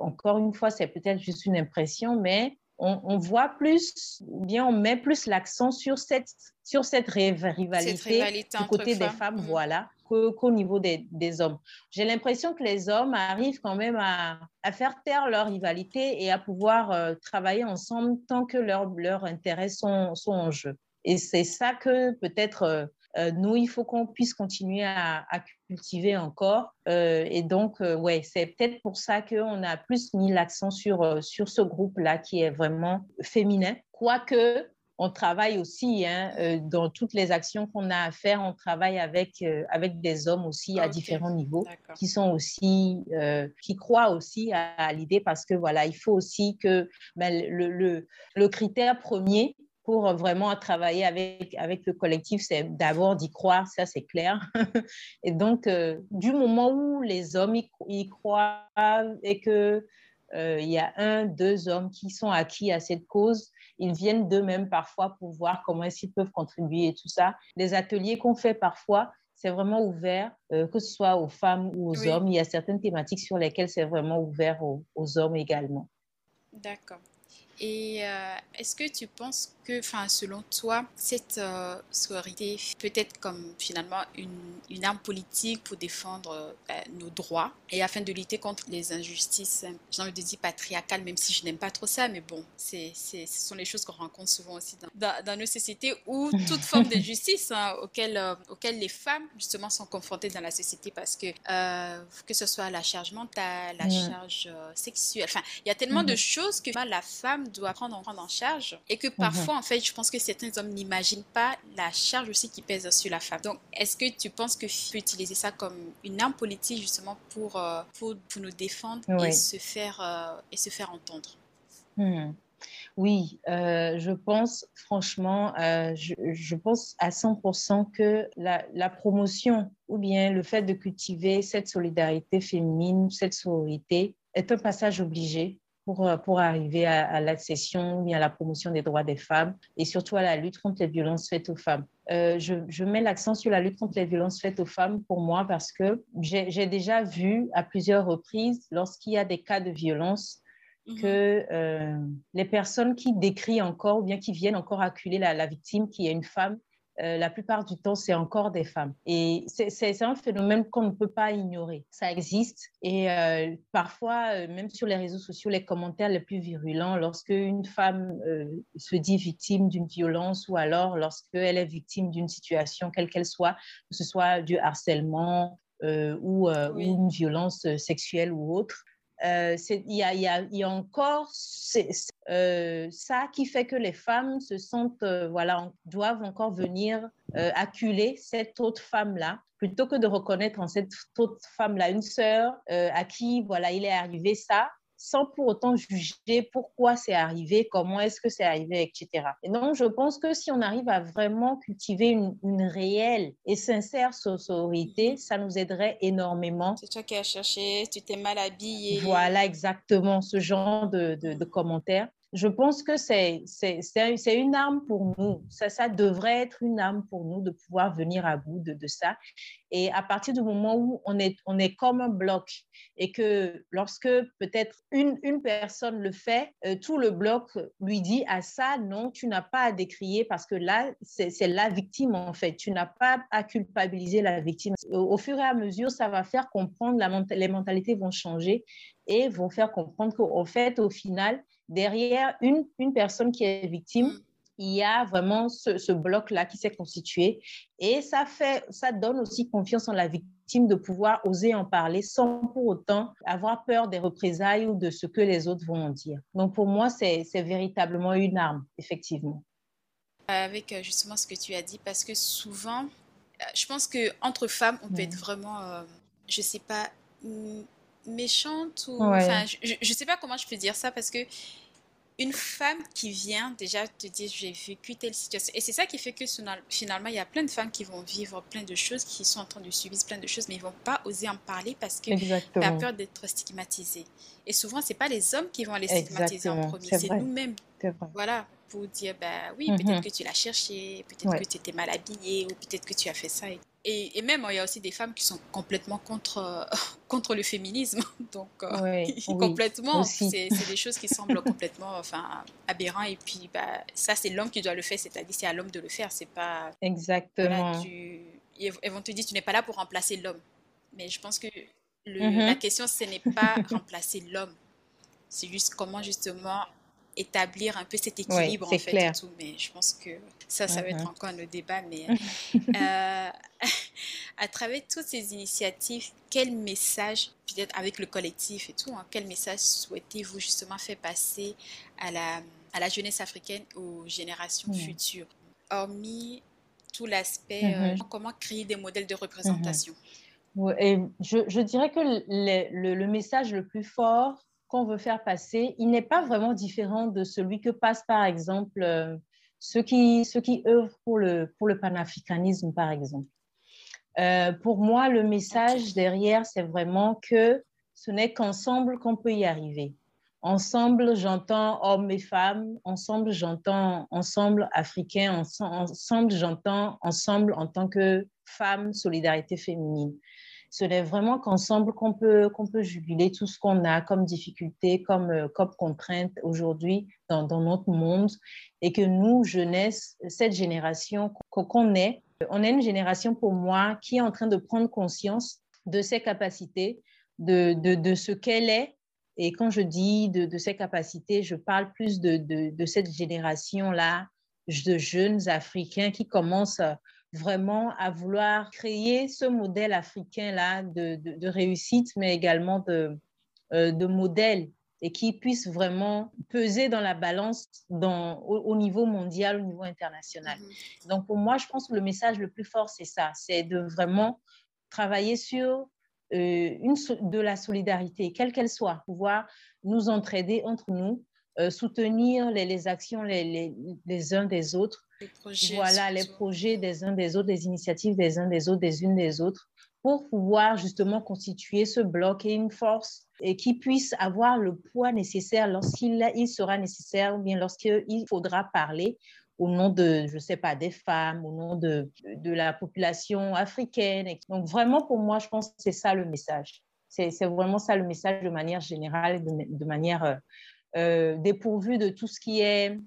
encore une fois, c'est peut-être juste une impression, mais on, voit plus, bien on met plus l'accent sur cette, sur cette rivalité, du côté des femmes, mm. voilà, qu'au niveau des, des hommes. J'ai l'impression que les hommes arrivent quand même à, à faire taire leur rivalité et à pouvoir euh, travailler ensemble tant que leurs leur intérêts sont, sont en jeu. Et c'est ça que peut-être euh, euh, nous, il faut qu'on puisse continuer à, cultiver encore. Euh, et donc, euh, ouais, c'est peut-être pour ça qu'on a plus mis l'accent sur, sur ce groupe-là qui est vraiment féminin. Quoique, on travaille aussi hein, dans toutes les actions qu'on a à faire. On travaille avec, avec des hommes aussi à différents niveaux qui sont aussi, qui croient aussi à, l'idée parce que voilà, il faut aussi que ben, le, le, le critère premier, pour vraiment travailler avec, avec le collectif, c'est d'abord d'y croire, ça c'est clair. <laughs> et donc, euh, du moment où les hommes y, croient et qu'il euh, il y a un, deux hommes qui sont acquis à cette cause, ils viennent d'eux-mêmes parfois pour voir comment est-ce qu'ils peuvent contribuer et tout ça. Les ateliers qu'on fait parfois, c'est vraiment ouvert, euh, que ce soit aux femmes ou aux hommes. Il y a certaines thématiques sur lesquelles c'est vraiment ouvert aux hommes également. D'accord. Et euh, est-ce que tu penses que, enfin, selon toi, cette euh, sororité peut être comme finalement une, une arme politique pour défendre euh, ben, nos droits et afin de lutter contre les injustices, j'ai envie de dire patriarcales, même si je n'aime pas trop ça, mais bon, c'est, ce sont les choses qu'on rencontre souvent aussi dans, dans, nos sociétés ou toute <laughs> forme d'injustice hein, auxquelles, auxquelles les femmes justement sont confrontées dans la société parce que que ce soit la charge mentale, la charge sexuelle, enfin, il y a tellement de mm-hmm. choses que la femme doit prendre, prendre en charge et que mhm. parfois, en fait, je pense que certains hommes n'imaginent pas la charge aussi qui pèse sur la femme. Donc, est-ce que tu penses que tu peux utiliser ça comme une arme politique justement pour, euh, pour, nous défendre et, se faire, euh, et se faire entendre? Hmm. Oui, euh, je pense franchement, je, je, pense à 100% que la, la, promotion ou bien le fait de cultiver cette solidarité féminine, cette sororité est un passage obligé pour, euh, pour arriver à, l'accession et à la promotion des droits des femmes et surtout à la lutte contre les violences faites aux femmes. Euh, je, je, mets l'accent sur la lutte contre les violences faites aux femmes pour moi parce que j'ai déjà vu à plusieurs reprises, lorsqu'il y a des cas de violence, mhm. que euh, les personnes qui décrient encore ou bien qui viennent encore acculer la, la victime, qui est une femme, euh, la plupart du temps, c'est encore des femmes. Et c'est un phénomène qu'on ne peut pas ignorer. Ça existe. Et euh, parfois, euh, même sur les réseaux sociaux, les commentaires les plus virulents, lorsque une femme se dit victime d'une violence ou alors lorsqu'elle est victime d'une situation, quelle qu'elle soit, que ce soit du harcèlement ou, ou, une violence sexuelle ou autre, il y, a, encore euh, ça qui fait que les femmes se sentent, euh, voilà, doivent encore venir euh, acculer cette autre femme-là, plutôt que de reconnaître en cette autre femme-là une sœur à qui, voilà, il est arrivé ça, sans pour autant juger pourquoi c'est arrivé, comment est-ce que c'est arrivé, etc. Et donc, je pense que si on arrive à vraiment cultiver une, réelle et sincère sororité, ça nous aiderait énormément. C'est toi qui as cherché, tu t'es mal habillée. Voilà, exactement, ce genre de, de commentaires je pense que c'est une arme pour nous. Ça, ça devrait être une arme pour nous de pouvoir venir à bout de, de ça. Et à partir du moment où on est, on est comme un bloc et que lorsque peut-être une, une personne le fait, euh, tout le bloc lui dit à ça, non, tu n'as pas à décrier parce que là, c'est la victime en fait. Tu n'as pas à culpabiliser la victime. Au, fur et à mesure, ça va faire comprendre, la, les mentalités vont changer et vont faire comprendre qu'au fait, au final, derrière une, une personne qui est victime, mm. il y a vraiment ce, ce bloc-là qui s'est constitué. Et ça, fait, ça donne aussi confiance en la victime de pouvoir oser en parler sans pour autant avoir peur des représailles ou de ce que les autres vont en dire. Donc pour moi, c'est véritablement une arme, effectivement. Avec euh, justement ce que tu as dit, parce que souvent, euh, je pense qu'entre femmes, on peut mm. être vraiment, euh, je ne sais pas, méchante ou enfin je, je sais pas comment je peux dire ça parce que une femme qui vient déjà te dire j'ai vécu telle situation. Et c'est ça qui fait que finalement il y a plein de femmes qui vont vivre plein de choses qui sont en train de subir plein de choses mais ils vont pas oser en parler parce que as peur d'être stigmatisée. Et souvent c'est pas les hommes qui vont les stigmatiser en premier c'est nous-mêmes. Voilà pour dire bah oui peut-être mhm. que tu l'as cherché peut-être que tu étais mal habillée ou peut-être que tu as fait ça et, même, il y a aussi des femmes qui sont complètement contre, <laughs> contre le féminisme. <laughs> Donc, <laughs> complètement, c'est des choses qui semblent complètement enfin, aberrantes. Et puis, bah, ça, c'est l'homme qui doit le faire, c'est-à-dire c'est à l'homme de le faire. C'est pas. Exactement. Ils vont te dire, tu n'es pas là pour remplacer l'homme. Mais je pense que mm-hmm. la question, ce n'est pas remplacer l'homme. C'est juste comment, justement, établir un peu cet équilibre en fait clair. tout. Mais je pense que ça, ça va être encore un débat. Mais <laughs> euh, <laughs> à travers toutes ces initiatives, quel message, peut-être avec le collectif et tout, hein, quel message souhaitez-vous justement faire passer à la, à la jeunesse africaine aux générations hmm. futures, hormis tout l'aspect euh, uh-huh. comment créer des modèles de représentation. Uh-huh. et je, je, dirais que le, le, message le plus fort qu'on veut faire passer, il n'est pas vraiment différent de celui que passent, par exemple, euh, ceux, qui, ceux qui œuvrent pour le, pour le panafricanisme, par exemple. Euh, pour moi, le message derrière, c'est vraiment que ce n'est qu'ensemble qu'on peut y arriver. Ensemble, j'entends hommes et femmes. Ensemble, j'entends ensemble africains. Ensemble, j'entends ensemble en tant que femme, solidarité féminine ce n'est vraiment qu'ensemble qu'on peut, qu'on peut juguler tout ce qu'on a comme difficulté, comme, euh, comme contrainte aujourd'hui dans, notre monde et que nous, jeunesse, cette génération qu'on est, on est une génération pour moi qui est en train de prendre conscience de ses capacités, de, de, ce qu'elle est. Et quand je dis de, de ses capacités, je parle plus de cette génération-là de jeunes Africains qui commencent vraiment à vouloir créer ce modèle africain-là de, de, réussite, mais également de, euh, de modèle et qui puisse vraiment peser dans la balance dans, au, niveau mondial, au niveau international. Mhm. Donc pour moi, je pense que le message le plus fort, c'est ça, c'est de vraiment travailler sur euh, une, de la solidarité, quelle qu'elle soit, pouvoir nous entraider entre nous, euh, soutenir les, les actions les, les, les, uns des autres voilà, les projets des uns des autres, les initiatives des uns des autres, des unes des autres, pour pouvoir justement constituer ce bloc et une force et qui puisse avoir le poids nécessaire lorsqu'il il sera nécessaire ou bien lorsqu'il faudra parler au nom de, je ne sais pas, des femmes, au nom de, de la population africaine. Donc vraiment, pour moi, je pense que c'est ça le message. C'est vraiment ça le message de manière générale, de, de manière euh, dépourvue de tout ce qui est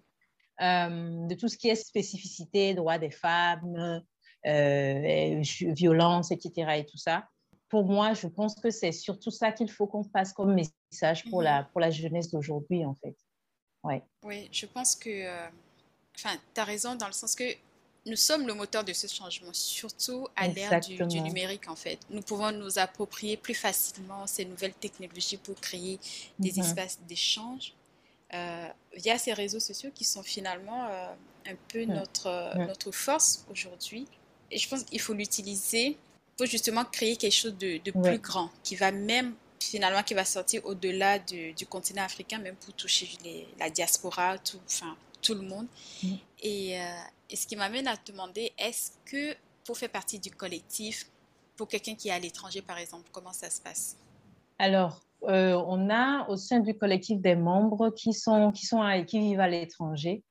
euh, de tout ce qui est spécificité, droits des femmes, euh, violence, etc. et tout ça. Pour moi, je pense que c'est surtout ça qu'il faut qu'on passe comme message pour, la, mhm. pour la jeunesse d'aujourd'hui, en fait. Ouais. Oui, je pense que, euh, enfin, tu as raison dans le sens que nous sommes le moteur de ce changement, surtout à l'ère du, du, numérique en fait. Nous pouvons nous approprier plus facilement ces nouvelles technologies pour créer des mhm. espaces d'échange euh, via ces réseaux sociaux qui sont finalement euh, un peu notre, euh, notre force aujourd'hui. Et je pense qu'il faut l'utiliser pour justement créer quelque chose de, de plus grand, qui va même finalement qui va sortir au-delà du, du, continent africain, même pour toucher les, la diaspora, tout, enfin, tout le monde. Et, et, ce qui m'amène à te demander, est-ce que pour faire partie du collectif, pour quelqu'un qui est à l'étranger par exemple, comment ça se passe? Alors, euh, on a au sein du collectif des membres qui, sont, qui, sont qui vivent à l'étranger.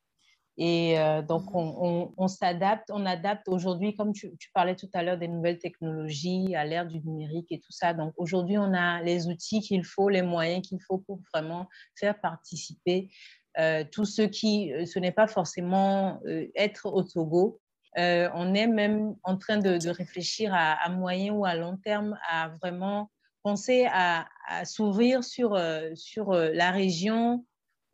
Et euh, donc, mm-hmm. on, s'adapte, on adapte aujourd'hui, comme tu, parlais tout à l'heure des nouvelles technologies, à l'ère du numérique et tout ça. Donc, aujourd'hui, on a les outils qu'il faut, les moyens qu'il faut pour vraiment faire participer euh, tous ceux qui, ce n'est pas forcément être au Togo. on est même en train de, réfléchir à, moyen ou à long terme à vraiment penser à, s'ouvrir sur, euh, sur euh, la région,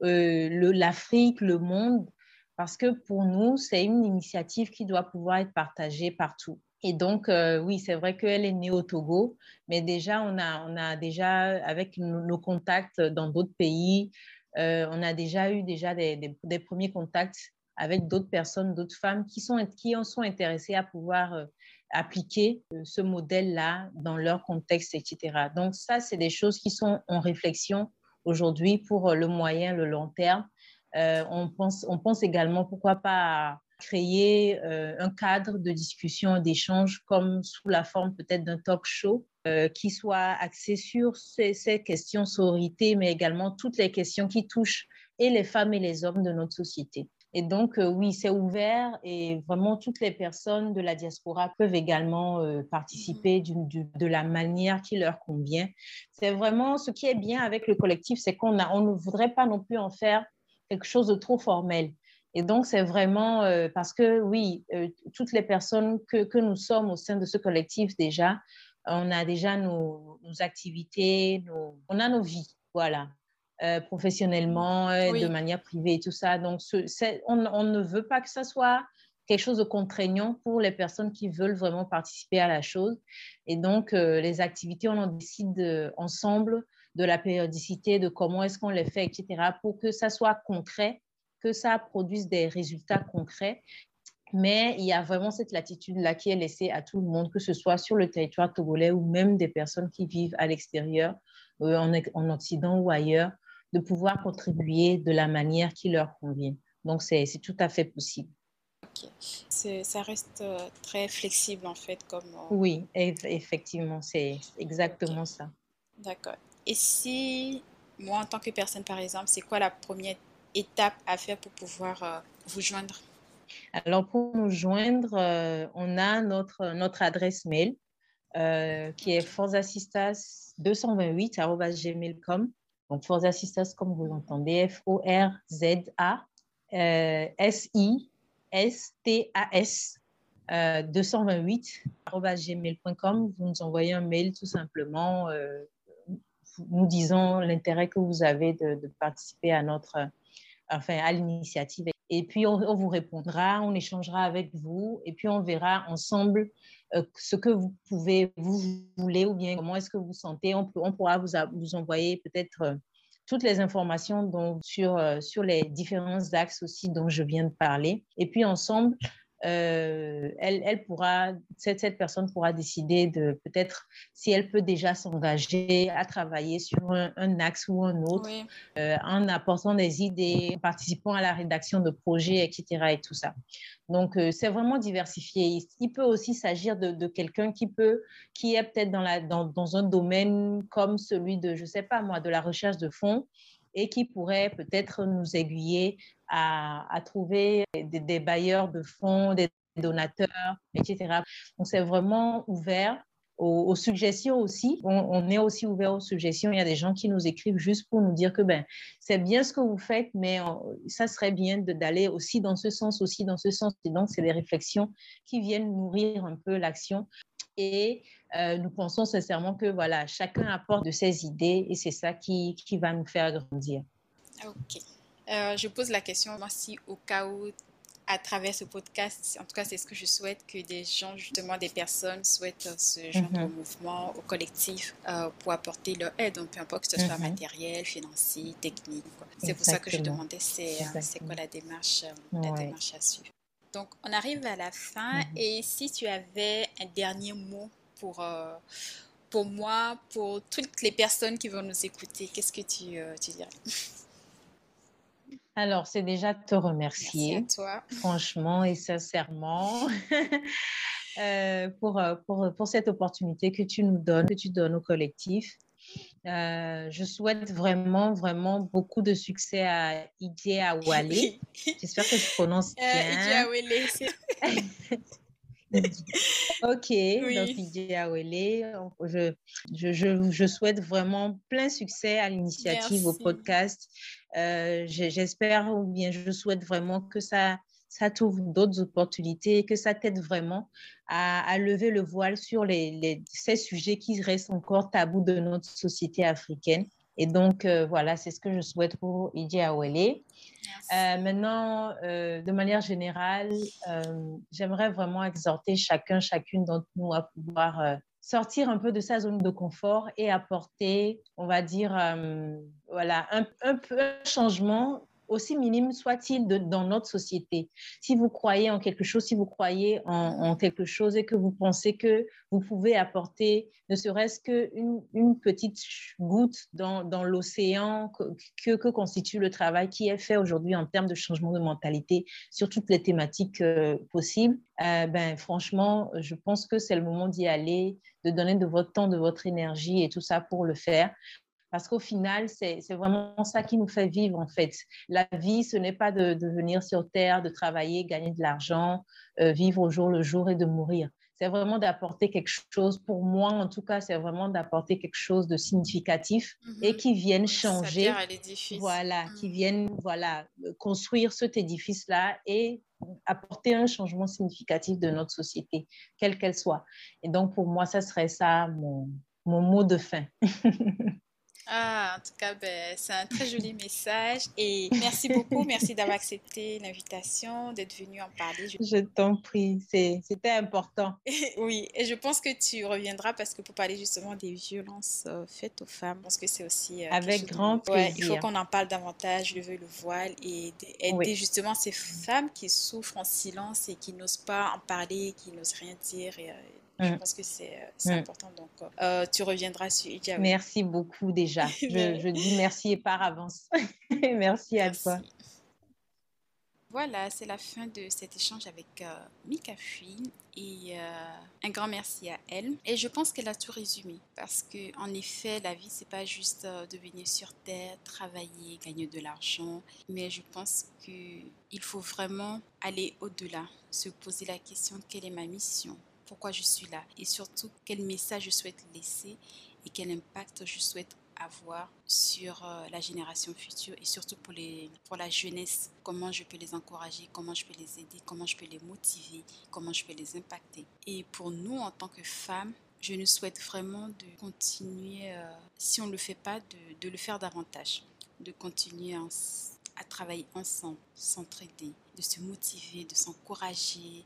euh, l'Afrique, le, monde, parce que pour nous, c'est une initiative qui doit pouvoir être partagée partout. Et donc, oui, c'est vrai qu'elle est née au Togo, mais déjà, on a, on a déjà, avec nos, contacts dans d'autres pays, on a déjà eu déjà des, premiers contacts avec d'autres personnes, d'autres femmes qui, sont, qui en sont intéressées à pouvoir appliquer euh, ce modèle-là dans leur contexte, etc. Donc ça, c'est des choses qui sont en réflexion aujourd'hui pour euh, le moyen, le long terme. Euh, on, pense, on pense également, pourquoi pas, créer un cadre de discussion, d'échange, comme sous la forme peut-être d'un talk show, qui soit axé sur ces, ces questions sororité, mais également toutes les questions qui touchent et les femmes et les hommes de notre société. Et donc, euh, oui, c'est ouvert et vraiment toutes les personnes de la diaspora peuvent également euh, participer de la manière qui leur convient. C'est vraiment ce qui est bien avec le collectif, c'est qu'on on ne voudrait pas non plus en faire quelque chose de trop formel. Et donc, c'est vraiment euh, parce que, oui, toutes les personnes que, que, nous sommes au sein de ce collectif déjà, on a déjà nos, nos activités, nos, on a nos vies, voilà. Euh, professionnellement, euh, de manière privée et tout ça. Donc, on, on, ne veut pas que ça soit quelque chose de contraignant pour les personnes qui veulent vraiment participer à la chose. Et donc, euh, les activités, on en décide ensemble de la périodicité, de comment est-ce qu'on les fait, etc., pour que ça soit concret, que ça produise des résultats concrets. Mais il y a vraiment cette latitude-là qui est laissée à tout le monde, que ce soit sur le territoire togolais ou même des personnes qui vivent à l'extérieur, en, en Occident ou ailleurs, de pouvoir contribuer de la manière qui leur convient. Donc, c'est tout à fait possible. Ok. Ça reste euh, très flexible en fait. comme. Euh, oui, effectivement, c'est exactement ça. D'accord. Et si, moi en tant que personne par exemple, c'est quoi la première étape à faire pour pouvoir euh, vous joindre? Alors, pour nous joindre, on a notre, notre adresse mail qui est forzassistas228.gmail.com. Donc, Forza Sisters, comme vous l'entendez, F-O-R-Z-A S-I-S-T-A-S 228 gmail.com. Vous nous envoyez un mail tout simplement euh, nous disant l'intérêt que vous avez de, participer à notre, enfin, à l'initiative. Et puis, on, vous répondra, on échangera avec vous et puis on verra ensemble euh, ce que vous pouvez, vous voulez ou bien comment est-ce que vous sentez. On, peut, on pourra vous, envoyer peut-être euh, toutes les informations sur, euh, sur les différents axes aussi dont je viens de parler. Et puis ensemble, euh, elle, elle, pourra, cette, cette, personne pourra décider de peut-être si elle peut déjà s'engager à travailler sur un, axe ou un autre, euh, en apportant des idées, en participant à la rédaction de projets, etc. et tout ça. Donc, euh, c'est vraiment diversifié. Il peut aussi s'agir de, de quelqu'un qui peut, qui est peut-être dans, la, dans, dans un domaine comme celui de, je sais pas moi, de la recherche de fonds et qui pourrait peut-être nous aiguiller à, trouver des, bailleurs de fonds, des donateurs, etc. Donc, c'est vraiment ouvert aux, suggestions aussi. On, est aussi ouvert aux suggestions. Il y a des gens qui nous écrivent juste pour nous dire que ben, c'est bien ce que vous faites, mais ça serait bien d'aller aussi dans ce sens, aussi dans ce sens. Et donc, c'est des réflexions qui viennent nourrir un peu l'action. Et euh, nous pensons sincèrement que voilà, chacun apporte de ses idées et c'est ça qui, qui, va nous faire grandir. Ok. Euh, je pose la question, moi, si au cas où, à travers ce podcast, en tout cas, c'est ce que je souhaite que des gens, justement, des personnes souhaitent se joindre au mhm. mouvement, au collectif, euh, pour apporter leur aide, donc peu importe que ce soit mhm. matériel, financier, technique. C'est pour ça que je demandais, c'est quoi la démarche, la démarche à suivre? Donc, on arrive à la fin. Mhm. Et si tu avais un dernier mot pour, euh, pour moi, pour toutes les personnes qui vont nous écouter, qu'est-ce que tu, euh, tu dirais? Alors, c'est déjà te remercier. Merci à toi. Franchement et sincèrement. <laughs> Euh, pour, pour, pour, cette opportunité que tu nous donnes, que tu donnes au collectif. Euh, je souhaite vraiment, vraiment beaucoup de succès à Idie Awale. <laughs> J'espère que je prononce euh, bien. <laughs> ok, oui. donc Idie Awale. Je, je, je, je, souhaite vraiment plein succès à l'initiative, au podcast. Euh, J'espère ou bien je souhaite vraiment que ça ça t'ouvre d'autres opportunités, que ça t'aide vraiment à, lever le voile sur les, ces sujets qui restent encore tabous de notre société africaine. Et donc, euh, voilà, c'est ce que je souhaite pour Iji Awele. Euh, maintenant, euh, de manière générale, j'aimerais vraiment exhorter chacun, chacune d'entre nous à pouvoir sortir un peu de sa zone de confort et apporter, on va dire, voilà, un, un peu un changement aussi minime soit-il dans notre société. Si vous croyez en quelque chose, si vous croyez en, quelque chose et que vous pensez que vous pouvez apporter ne serait-ce qu'une une petite goutte dans, l'océan que, que, constitue le travail qui est fait aujourd'hui en termes de changement de mentalité sur toutes les thématiques euh, possibles, euh, ben, franchement, je pense que c'est le moment d'y aller, de donner de votre temps, de votre énergie et tout ça pour le faire Parce qu'au final, c'est vraiment ça qui nous fait vivre, en fait. La vie, ce n'est pas de, venir sur Terre, de travailler, gagner de l'argent, euh, vivre au jour le jour et de mourir. C'est vraiment d'apporter quelque chose, pour moi en tout cas, c'est vraiment d'apporter quelque chose de significatif et mhm. qui vienne changer. Voilà, qui mhm. vienne voilà, construire cet édifice-là et apporter un changement significatif de notre société, quelle qu'elle soit. Et donc, pour moi, ça serait ça mon, mon mot de fin. <laughs> Ah, en tout cas, ben, c'est un très joli message et merci beaucoup. <laughs> Merci d'avoir accepté l'invitation, d'être venu en parler. Je, t'en prie, c'était important. <laughs> oui, et je pense que tu reviendras parce que pour parler justement des violences euh, faites aux femmes, je pense que c'est aussi. Euh, Avec grand plaisir. il faut qu'on en parle davantage, le veux le voile, et aider justement ces femmes qui souffrent en silence et qui n'osent pas en parler, qui n'osent rien dire. Et, euh, je mm. pense que c'est euh, mm. important. Donc, euh, tu reviendras sur Ija. Merci beaucoup déjà. <laughs> je, dis merci et par avance. <laughs> merci, à toi. Voilà, c'est la fin de cet échange avec euh, Mika Fui et un grand merci à elle. Et je pense qu'elle a tout résumé parce que en effet, la vie c'est pas juste de venir sur terre, travailler, gagner de l'argent, mais je pense que il faut vraiment aller au-delà, se poser la question quelle est ma mission? Pourquoi je suis là et surtout quel message je souhaite laisser et quel impact je souhaite avoir sur euh, la génération future et surtout pour, les, pour la jeunesse, comment je peux les encourager, comment je peux les aider, comment je peux les motiver, comment je peux les impacter. Et pour nous, en tant que femmes, je nous souhaite vraiment de continuer, euh, si on ne le fait pas, de, de, le faire davantage, de continuer à travailler ensemble, s'entraider, de se motiver, de s'encourager,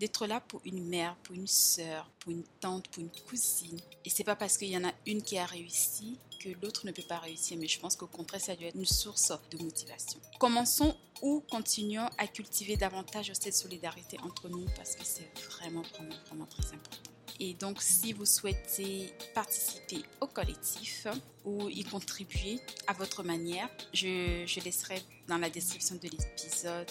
d'être là pour une mère, pour une sœur, pour une tante, pour une cousine. Et c'est pas parce qu'il y en a une qui a réussi que l'autre ne peut pas réussir, mais je pense qu'au contraire, ça doit être une source de motivation. Commençons ou continuons à cultiver davantage cette solidarité entre nous parce que c'est vraiment, vraiment, vraiment très important. Et donc, si vous souhaitez participer au collectif ou y contribuer à votre manière, je, je laisserai dans la description de l'épisode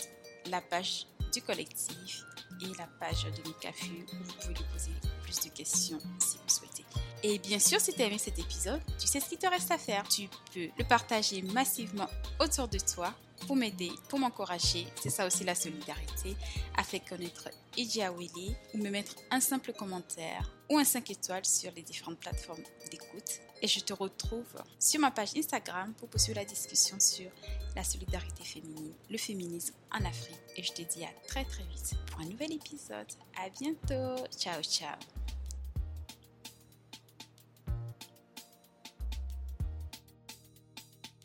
la page du collectif et la page de Mikafu où vous pouvez lui poser plus de questions si vous souhaitez. Et bien sûr, si tu as aimé cet épisode, tu sais ce qu'il te reste à faire. Tu peux le partager massivement autour de toi pour m'aider, pour m'encourager. C'est ça aussi la solidarité, à faire connaître Willy ou me mettre un simple commentaire ou un 5 étoiles sur les différentes plateformes d'écoute. Et je te retrouve sur ma page Instagram pour poursuivre la discussion sur la solidarité féminine, le féminisme en Afrique. Et je te dis à très très vite pour un nouvel épisode. À bientôt. Ciao ciao.